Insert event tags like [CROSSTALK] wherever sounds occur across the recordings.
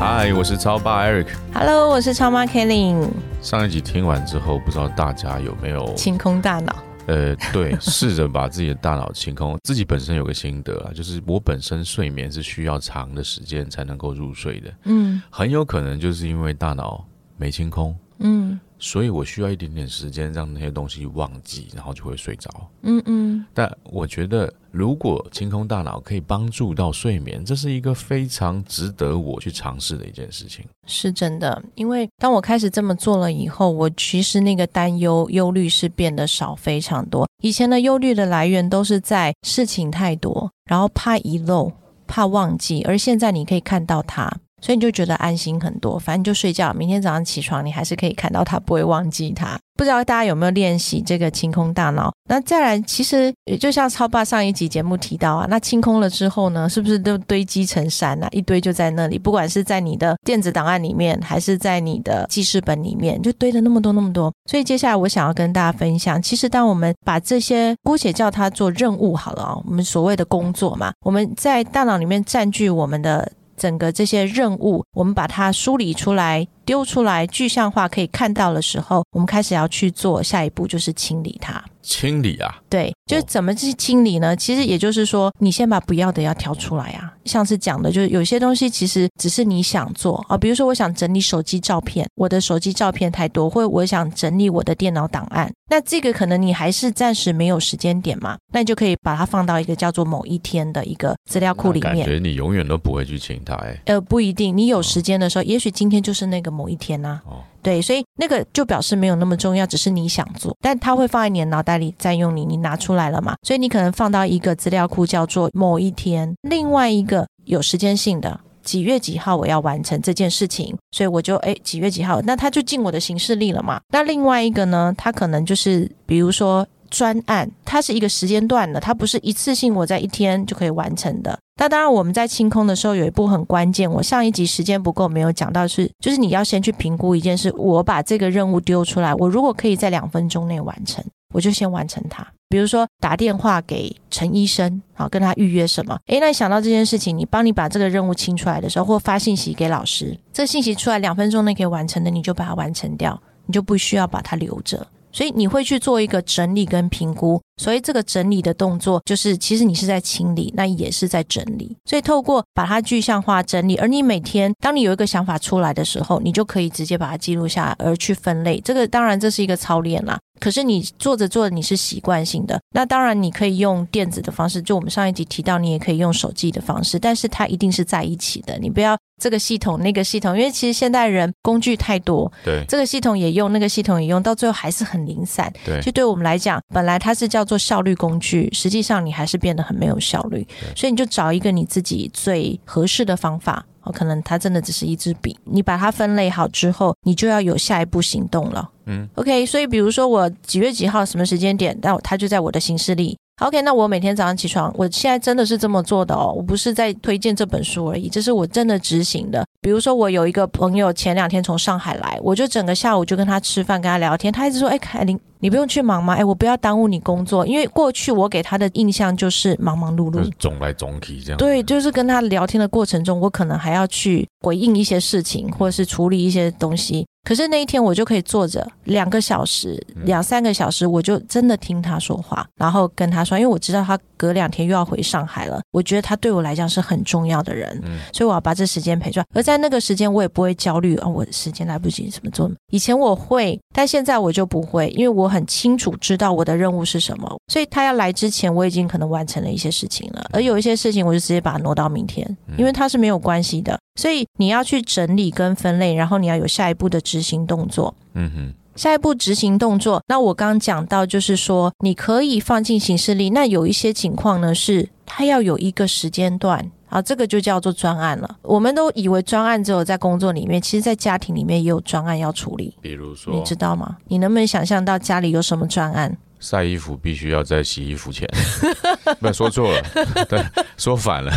嗨，我是超爸 Eric。Hello，我是超妈 Kelly。上一集听完之后，不知道大家有没有清空大脑？呃，对，[LAUGHS] 试着把自己的大脑清空。自己本身有个心得啊，就是我本身睡眠是需要长的时间才能够入睡的。嗯，很有可能就是因为大脑没清空。嗯。所以我需要一点点时间让那些东西忘记，然后就会睡着。嗯嗯。但我觉得，如果清空大脑可以帮助到睡眠，这是一个非常值得我去尝试的一件事情。是真的，因为当我开始这么做了以后，我其实那个担忧、忧虑是变得少非常多。以前的忧虑的来源都是在事情太多，然后怕遗漏、怕忘记，而现在你可以看到它。所以你就觉得安心很多，反正就睡觉，明天早上起床你还是可以看到它，不会忘记它。不知道大家有没有练习这个清空大脑？那再来，其实也就像超爸上一集节目提到啊，那清空了之后呢，是不是都堆积成山啊？一堆就在那里，不管是在你的电子档案里面，还是在你的记事本里面，就堆了那么多那么多。所以接下来我想要跟大家分享，其实当我们把这些姑且叫它做任务好了啊，我们所谓的工作嘛，我们在大脑里面占据我们的。整个这些任务，我们把它梳理出来。丢出来具象化可以看到的时候，我们开始要去做下一步，就是清理它。清理啊？对，就是怎么去清理呢？其实也就是说，你先把不要的要挑出来啊。像是讲的，就是有些东西其实只是你想做啊，比如说我想整理手机照片，我的手机照片太多，或者我想整理我的电脑档案，那这个可能你还是暂时没有时间点嘛，那你就可以把它放到一个叫做某一天的一个资料库里面。感觉你永远都不会去清它哎。呃，不一定，你有时间的时候，也许今天就是那个。某一天呢？哦，对，所以那个就表示没有那么重要，只是你想做，但它会放在你的脑袋里占用你，你拿出来了嘛？所以你可能放到一个资料库，叫做某一天。另外一个有时间性的，几月几号我要完成这件事情，所以我就哎几月几号，那它就进我的行事历了嘛？那另外一个呢，它可能就是比如说专案，它是一个时间段的，它不是一次性我在一天就可以完成的。那当然，我们在清空的时候有一步很关键。我上一集时间不够，没有讲到是，就是你要先去评估一件事。我把这个任务丢出来，我如果可以在两分钟内完成，我就先完成它。比如说打电话给陈医生，好跟他预约什么？诶，那你想到这件事情，你帮你把这个任务清出来的时候，或发信息给老师，这信息出来两分钟内可以完成的，你就把它完成掉，你就不需要把它留着。所以你会去做一个整理跟评估。所以这个整理的动作，就是其实你是在清理，那也是在整理。所以透过把它具象化整理，而你每天当你有一个想法出来的时候，你就可以直接把它记录下来，而去分类。这个当然这是一个操练啦。可是你做着做着你是习惯性的，那当然你可以用电子的方式，就我们上一集提到，你也可以用手机的方式，但是它一定是在一起的。你不要这个系统那个系统，因为其实现代人工具太多，对这个系统也用，那个系统也用，到最后还是很零散。对，就对我们来讲，本来它是叫。做效率工具，实际上你还是变得很没有效率，所以你就找一个你自己最合适的方法。哦，可能它真的只是一支笔，你把它分类好之后，你就要有下一步行动了。嗯，OK，所以比如说我几月几号什么时间点，那它就在我的行事历。OK，那我每天早上起床，我现在真的是这么做的哦，我不是在推荐这本书而已，这是我真的执行的。比如说，我有一个朋友前两天从上海来，我就整个下午就跟他吃饭，跟他聊天，他一直说：“哎，凯琳，你不用去忙吗？哎，我不要耽误你工作，因为过去我给他的印象就是忙忙碌碌，总来总去这样。对，就是跟他聊天的过程中，我可能还要去回应一些事情，或者是处理一些东西。可是那一天我就可以坐着两个小时、两三个小时，我就真的听他说话，然后跟他说，因为我知道他隔两天又要回上海了，我觉得他对我来讲是很重要的人，所以我要把这时间陪出来。而在那个时间，我也不会焦虑啊，我时间来不及怎么做。以前我会，但现在我就不会，因为我很清楚知道我的任务是什么，所以他要来之前，我已经可能完成了一些事情了，而有一些事情我就直接把它挪到明天，因为它是没有关系的。所以你要去整理跟分类，然后你要有下一步的执行动作。嗯哼，下一步执行动作，那我刚刚讲到就是说，你可以放进行事历。那有一些情况呢，是它要有一个时间段，啊，这个就叫做专案了。我们都以为专案只有在工作里面，其实，在家庭里面也有专案要处理。比如说，你知道吗？你能不能想象到家里有什么专案？晒衣服必须要在洗衣服前，[LAUGHS] 不说错了，[LAUGHS] 对，说反了。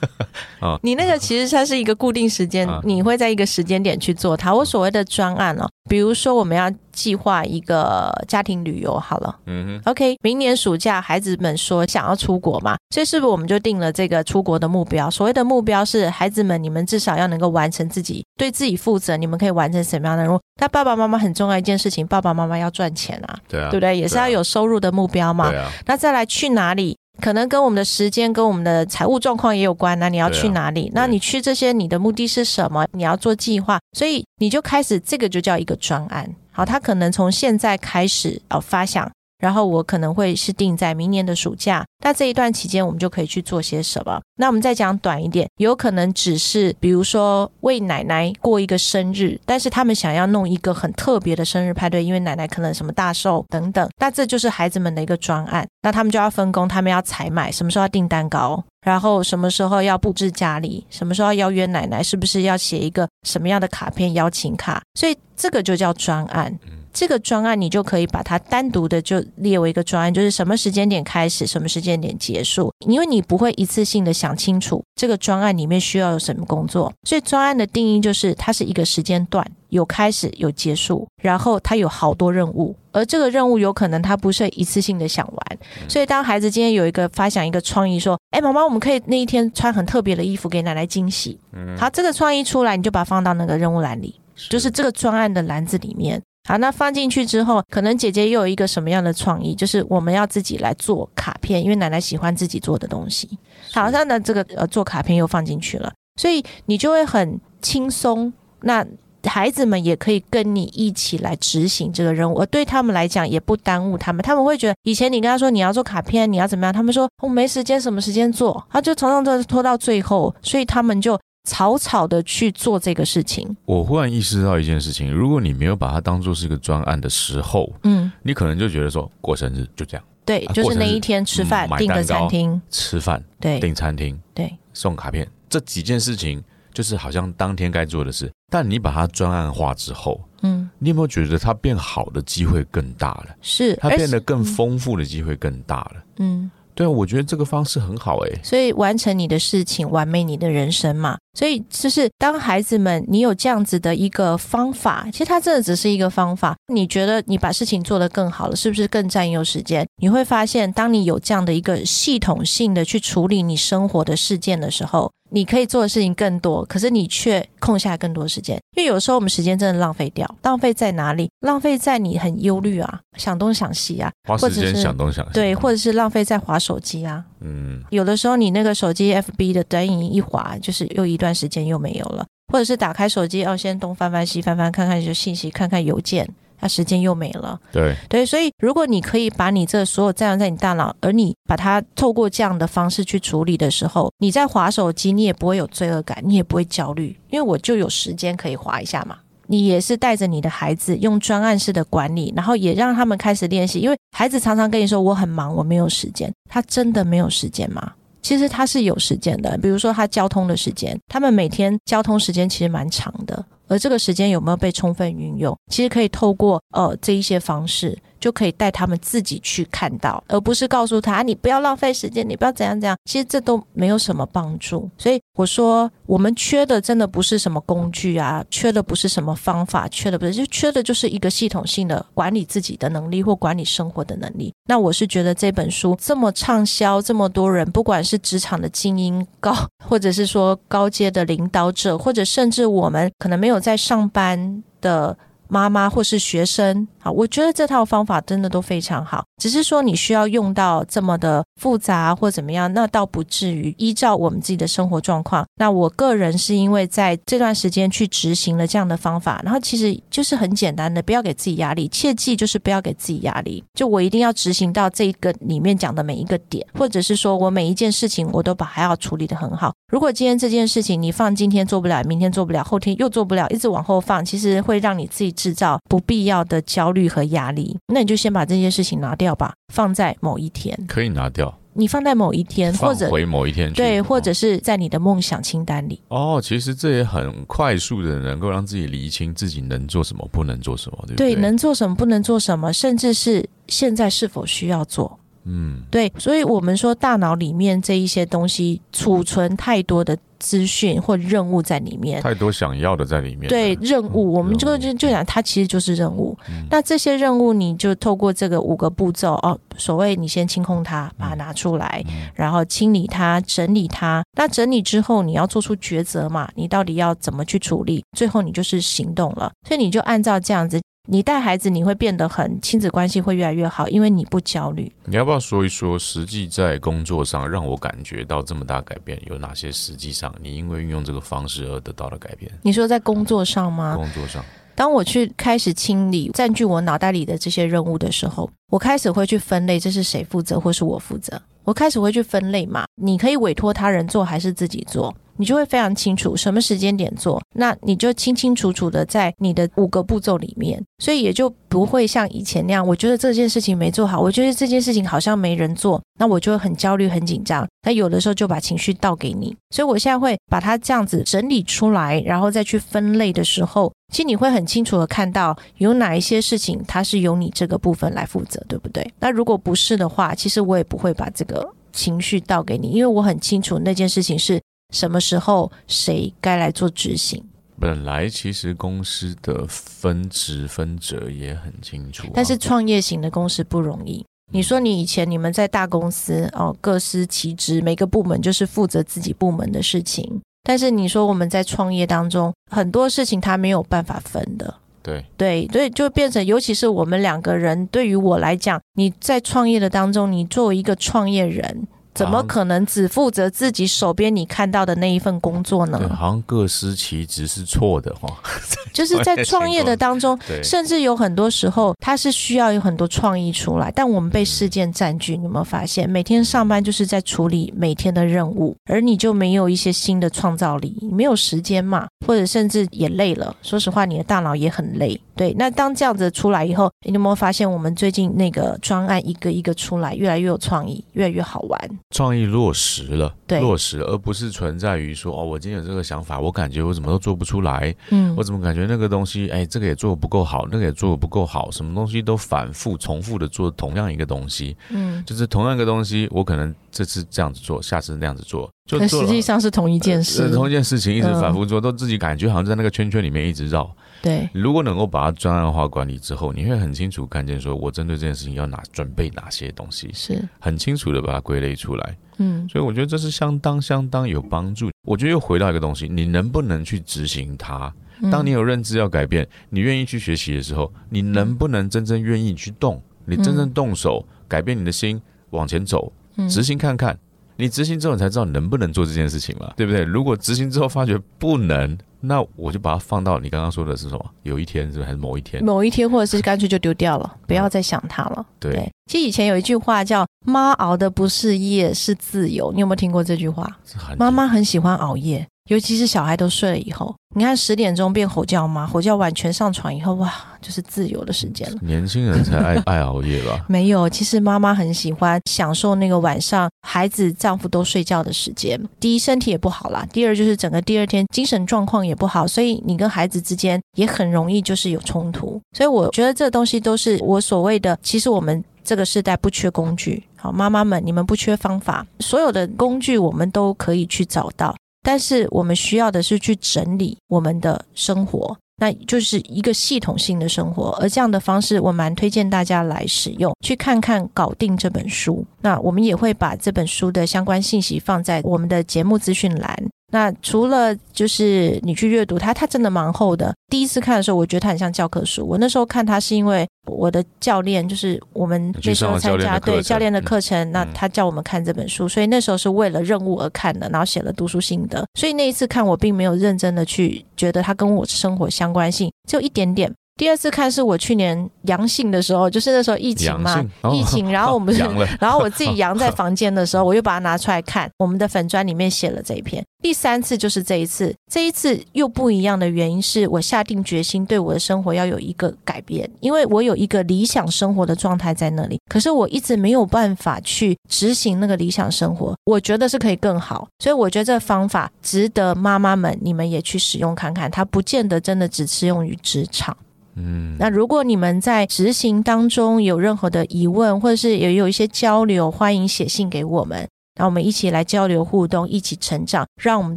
[LAUGHS] 啊，你那个其实它是一个固定时间，你会在一个时间点去做它。我所谓的专案哦，比如说我们要计划一个家庭旅游，好了，嗯哼，OK，明年暑假孩子们说想要出国嘛，所以是不是我们就定了这个出国的目标？所谓的目标是孩子们，你们至少要能够完成自己，对自己负责，你们可以完成什么样的任务？那爸爸妈妈很重要一件事情，爸爸妈妈要赚钱啊，对啊，对不对？也是要有收入的目标嘛，啊。那再来去哪里？可能跟我们的时间、跟我们的财务状况也有关那你要去哪里？那你去这些，你的目的是什么？你要做计划，所以你就开始，这个就叫一个专案。好，他可能从现在开始哦发想。然后我可能会是定在明年的暑假，那这一段期间我们就可以去做些什么？那我们再讲短一点，有可能只是比如说为奶奶过一个生日，但是他们想要弄一个很特别的生日派对，因为奶奶可能什么大寿等等，那这就是孩子们的一个专案，那他们就要分工，他们要采买，什么时候要订蛋糕，然后什么时候要布置家里，什么时候要邀约奶奶，是不是要写一个什么样的卡片邀请卡？所以这个就叫专案。这个专案你就可以把它单独的就列为一个专案，就是什么时间点开始，什么时间点结束，因为你不会一次性的想清楚这个专案里面需要有什么工作，所以专案的定义就是它是一个时间段，有开始有结束，然后它有好多任务，而这个任务有可能它不是一次性的想完，所以当孩子今天有一个发想一个创意说，哎，妈妈，我们可以那一天穿很特别的衣服给奶奶惊喜，好，这个创意出来你就把它放到那个任务栏里，就是这个专案的篮子里面。好，那放进去之后，可能姐姐又有一个什么样的创意？就是我们要自己来做卡片，因为奶奶喜欢自己做的东西。好，那那这个呃做卡片又放进去了，所以你就会很轻松。那孩子们也可以跟你一起来执行这个任务，而对他们来讲也不耽误他们。他们会觉得以前你跟他说你要做卡片，你要怎么样？他们说我没时间，什么时间做？他就常常都拖到最后，所以他们就。草草的去做这个事情，我忽然意识到一件事情：如果你没有把它当做是一个专案的时候，嗯，你可能就觉得说过生日就这样，对，就是那一天吃饭订个餐厅。吃饭，对，订餐厅，对，送卡片这几件事情，就是好像当天该做的事。但你把它专案化之后，嗯，你有没有觉得它变好的机会更大了？是，它变得更丰富的机会更大了，嗯。对啊，我觉得这个方式很好哎。所以完成你的事情，完美你的人生嘛。所以就是当孩子们，你有这样子的一个方法，其实它真的只是一个方法。你觉得你把事情做得更好了，是不是更占用时间？你会发现，当你有这样的一个系统性的去处理你生活的事件的时候。你可以做的事情更多，可是你却空下更多时间，因为有时候我们时间真的浪费掉。浪费在哪里？浪费在你很忧虑啊，想东想西啊，花时间想东想西。对，或者是浪费在划手机啊。嗯，有的时候你那个手机 FB 的短影一划，就是又一段时间又没有了，或者是打开手机要先东翻翻西翻翻，看看就信息，看看邮件。那时间又没了，对对，所以如果你可以把你这所有占用在你大脑，而你把它透过这样的方式去处理的时候，你在划手机，你也不会有罪恶感，你也不会焦虑，因为我就有时间可以划一下嘛。你也是带着你的孩子用专案式的管理，然后也让他们开始练习，因为孩子常常跟你说我很忙，我没有时间，他真的没有时间吗？其实他是有时间的，比如说他交通的时间，他们每天交通时间其实蛮长的。而这个时间有没有被充分运用？其实可以透过呃这一些方式。就可以带他们自己去看到，而不是告诉他你不要浪费时间，你不要怎样怎样。其实这都没有什么帮助。所以我说，我们缺的真的不是什么工具啊，缺的不是什么方法，缺的不是就缺的就是一个系统性的管理自己的能力或管理生活的能力。那我是觉得这本书这么畅销，这么多人，不管是职场的精英高，[LAUGHS] 或者是说高阶的领导者，或者甚至我们可能没有在上班的。妈妈或是学生，好，我觉得这套方法真的都非常好。只是说你需要用到这么的复杂或怎么样，那倒不至于。依照我们自己的生活状况，那我个人是因为在这段时间去执行了这样的方法，然后其实就是很简单的，不要给自己压力。切记就是不要给自己压力，就我一定要执行到这个里面讲的每一个点，或者是说我每一件事情我都把还要处理的很好。如果今天这件事情你放今天做不了，明天做不了，后天又做不了，一直往后放，其实会让你自己制造不必要的焦虑和压力。那你就先把这件事情拿掉。吧，放在某一天可以拿掉。你放在某一天，或者回某一天，对，或者是在你的梦想清单里。哦，其实这也很快速的能够让自己理清自己能做什么，不能做什么，对不对？对，能做什么，不能做什么，甚至是现在是否需要做。嗯，对，所以我们说大脑里面这一些东西储存太多的资讯或任务在里面，太多想要的在里面。对，任务，我们就就就讲它其实就是任务。那这些任务，你就透过这个五个步骤哦，所谓你先清空它，把它拿出来，然后清理它，整理它。那整理之后，你要做出抉择嘛？你到底要怎么去处理？最后你就是行动了。所以你就按照这样子。你带孩子，你会变得很亲子关系会越来越好，因为你不焦虑。你要不要说一说，实际在工作上让我感觉到这么大改变有哪些？实际上，你因为运用这个方式而得到的改变？你说在工作上吗？工作上，当我去开始清理占据我脑袋里的这些任务的时候，我开始会去分类，这是谁负责，或是我负责？我开始会去分类嘛？你可以委托他人做，还是自己做？你就会非常清楚什么时间点做，那你就清清楚楚的在你的五个步骤里面，所以也就不会像以前那样，我觉得这件事情没做好，我觉得这件事情好像没人做，那我就会很焦虑、很紧张。那有的时候就把情绪倒给你，所以我现在会把它这样子整理出来，然后再去分类的时候，其实你会很清楚的看到有哪一些事情它是由你这个部分来负责，对不对？那如果不是的话，其实我也不会把这个情绪倒给你，因为我很清楚那件事情是。什么时候谁该来做执行？本来其实公司的分职分责也很清楚，但是创业型的公司不容易。你说你以前你们在大公司哦，各司其职，每个部门就是负责自己部门的事情。但是你说我们在创业当中，很多事情他没有办法分的。对对，所以就变成，尤其是我们两个人，对于我来讲，你在创业的当中，你作为一个创业人。怎么可能只负责自己手边你看到的那一份工作呢？好像各司其职是错的哈。[LAUGHS] [LAUGHS] 就是在创业的当中，甚至有很多时候，它是需要有很多创意出来，但我们被事件占据。你有没有发现，每天上班就是在处理每天的任务，而你就没有一些新的创造力，没有时间嘛？或者甚至也累了。说实话，你的大脑也很累。对，那当这样子出来以后，你有没有发现，我们最近那个专案一个一个出来，越来越有创意，越来越好玩。创意落实了，对落实，而不是存在于说哦，我今天有这个想法，我感觉我怎么都做不出来，嗯，我怎么感觉那个东西，哎，这个也做的不够好，那个也做的不够好，什么东西都反复重复的做同样一个东西，嗯，就是同样一个东西，我可能这次这样子做，下次那样子做，就实际上是同一件事，同一件事情一直反复做，都自己感觉好像在那个圈圈里面一直绕。对，如果能够把它专案化管理之后，你会很清楚看见，说我针对这件事情要哪准备哪些东西，是很清楚的把它归类出来。嗯，所以我觉得这是相当相当有帮助。我觉得又回到一个东西，你能不能去执行它？当你有认知要改变，你愿意去学习的时候，你能不能真正愿意去动？你真正动手改变你的心，往前走，执行看看。你执行之后，你才知道能不能做这件事情嘛，对不对？如果执行之后发觉不能，那我就把它放到你刚刚说的是什么？有一天是还是某一天？某一天，或者是干脆就丢掉了，不要再想它了。对，其实以前有一句话叫“妈熬的不是夜，是自由”，你有没有听过这句话？妈妈很喜欢熬夜。尤其是小孩都睡了以后，你看十点钟变吼叫吗？吼叫完全上床以后，哇，就是自由的时间了。年轻人才爱爱熬夜吧？[LAUGHS] 没有，其实妈妈很喜欢享受那个晚上孩子、丈夫都睡觉的时间。第一，身体也不好啦；第二，就是整个第二天精神状况也不好，所以你跟孩子之间也很容易就是有冲突。所以我觉得这东西都是我所谓的，其实我们这个时代不缺工具，好，妈妈们你们不缺方法，所有的工具我们都可以去找到。但是我们需要的是去整理我们的生活，那就是一个系统性的生活。而这样的方式，我蛮推荐大家来使用，去看看搞定这本书。那我们也会把这本书的相关信息放在我们的节目资讯栏。那除了就是你去阅读它，它真的蛮厚的。第一次看的时候，我觉得它很像教科书。我那时候看它是因为我的教练，就是我们那时候参加对教练的课程，那他叫我们看这本书，所以那时候是为了任务而看的，然后写了读书心得。所以那一次看，我并没有认真的去觉得它跟我生活相关性，只有一点点。第二次看是我去年阳性的时候，就是那时候疫情嘛，疫情，[LAUGHS] 然后我们 [LAUGHS] 然后我自己阳在房间的时候，[LAUGHS] 我又把它拿出来看，我们的粉砖里面写了这一篇。第三次就是这一次，这一次又不一样的原因是我下定决心对我的生活要有一个改变，因为我有一个理想生活的状态在那里，可是我一直没有办法去执行那个理想生活，我觉得是可以更好，所以我觉得这方法值得妈妈们你们也去使用看看，它不见得真的只适用于职场。嗯，那如果你们在执行当中有任何的疑问，或者是也有一些交流，欢迎写信给我们。那我们一起来交流互动，一起成长，让我们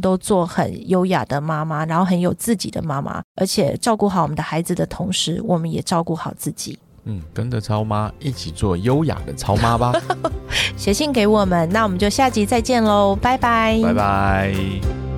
都做很优雅的妈妈，然后很有自己的妈妈，而且照顾好我们的孩子的同时，我们也照顾好自己。嗯，跟着超妈一起做优雅的超妈吧。[LAUGHS] 写信给我们，那我们就下集再见喽，拜拜，拜拜。